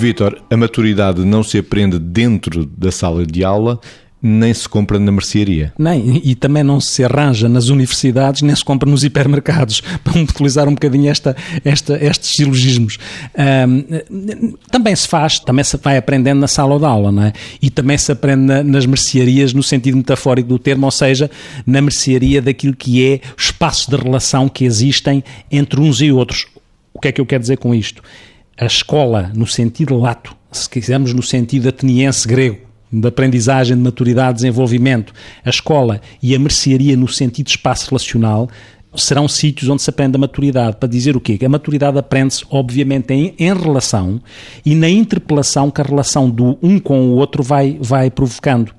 Vítor, a maturidade não se aprende dentro da sala de aula, nem se compra na mercearia. Nem, e também não se arranja nas universidades, nem se compra nos hipermercados, para utilizar um bocadinho esta, esta, estes silogismos. Um, também se faz, também se vai aprendendo na sala de aula, não é? E também se aprende na, nas mercearias no sentido metafórico do termo, ou seja, na mercearia daquilo que é o espaço de relação que existem entre uns e outros. O que é que eu quero dizer com isto? A escola, no sentido lato, se quisermos no sentido ateniense grego, de aprendizagem, de maturidade, desenvolvimento, a escola e a mercearia no sentido espaço relacional serão sítios onde se aprende a maturidade. Para dizer o quê? Que a maturidade aprende-se, obviamente, em, em, relação e na interpelação que a relação do um com o outro vai, vai provocando.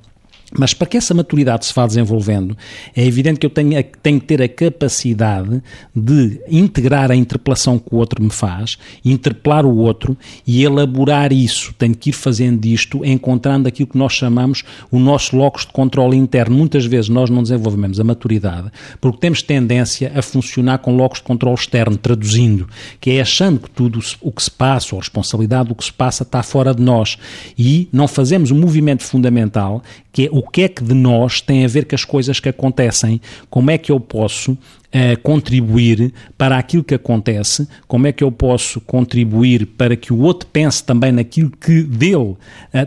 Mas para que essa maturidade se vá desenvolvendo, é evidente que eu tenho, tenho que ter a capacidade de integrar a interpelação que o outro me faz, interpelar o outro e elaborar isso. Tenho que ir fazendo isto, encontrando aquilo que nós chamamos o nosso locus de controle interno. Muitas vezes nós não desenvolvemos a maturidade porque temos tendência a funcionar com locus de controle externo, traduzindo, que é achando que tudo o que se passa, ou a responsabilidade do que se passa, está fora de nós. E não fazemos um movimento fundamental que é o que é que de nós tem a ver com as coisas que acontecem, como é que eu posso uh, contribuir para aquilo que acontece, como é que eu posso contribuir para que o outro pense também naquilo que dele uh,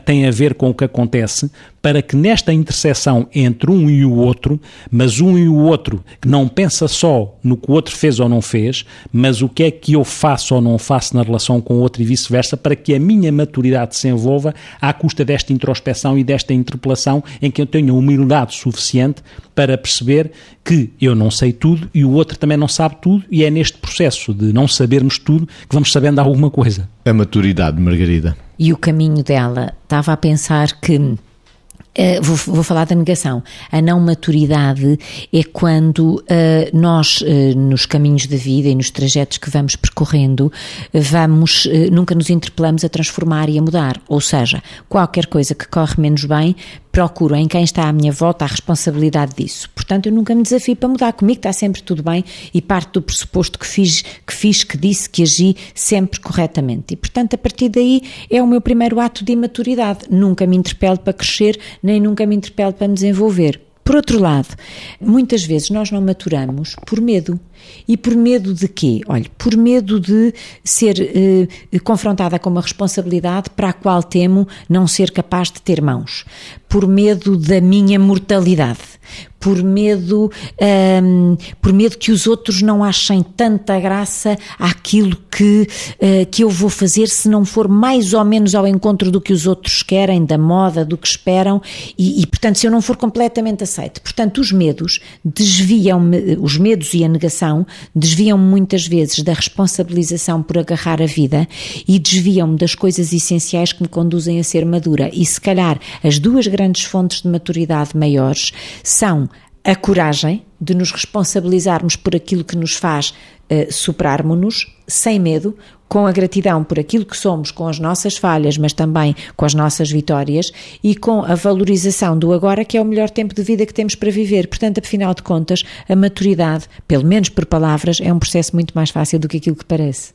tem a ver com o que acontece, para que nesta interseção entre um e o outro, mas um e o outro que não pensa só no que o outro fez ou não fez, mas o que é que eu faço ou não faço na relação com o outro e vice-versa, para que a minha maturidade se envolva à custa desta introspeção e desta interpelação em que eu tenho humildade suficiente para perceber que eu não sei tudo e o outro também não sabe tudo, e é neste processo de não sabermos tudo que vamos sabendo alguma coisa. A maturidade, Margarida. E o caminho dela. Estava a pensar que Uh, vou, vou, falar da negação. A não maturidade é quando uh, nós, uh, nos caminhos da vida e nos trajetos que vamos percorrendo, vamos, nunca nos interpelamos a transformar e a mudar. Ou seja, qualquer coisa que corre menos bem, procuro em quem está à minha volta a responsabilidade disso. Portanto, eu nunca me desafio para mudar. Comigo está sempre tudo bem e parte do pressuposto que fiz, que fiz, que disse, que agi sempre corretamente. E, portanto, a partir daí é o meu primeiro ato de imaturidade. Nunca me interpelo para crescer, nem nunca me interpelo para me desenvolver. Por outro lado, muitas vezes nós não maturamos por medo. E por medo de quê? Olha, por medo de ser eh, confrontada com uma responsabilidade para a qual temo não ser capaz de ter mãos. Por medo da minha mortalidade por medo, um, por medo que os outros não achem tanta graça àquilo que, uh, que eu vou fazer se não for mais ou menos ao encontro do que os outros querem, da moda, do que esperam, e, e portanto, se eu não for completamente aceito. Portanto, os medos desviam-me, os medos e a negação desviam muitas vezes da responsabilização por agarrar a vida e desviam-me das coisas essenciais que me conduzem a ser madura. E se calhar as duas grandes fontes de maturidade maiores são a coragem de nos responsabilizarmos por aquilo que nos faz uh, superarmos-nos sem medo, com a gratidão por aquilo que somos, com as nossas falhas, mas também com as nossas vitórias e com a valorização do agora, que é o melhor tempo de vida que temos para viver. Portanto, afinal de contas, a maturidade, pelo menos por palavras, é um processo muito mais fácil do que aquilo que parece.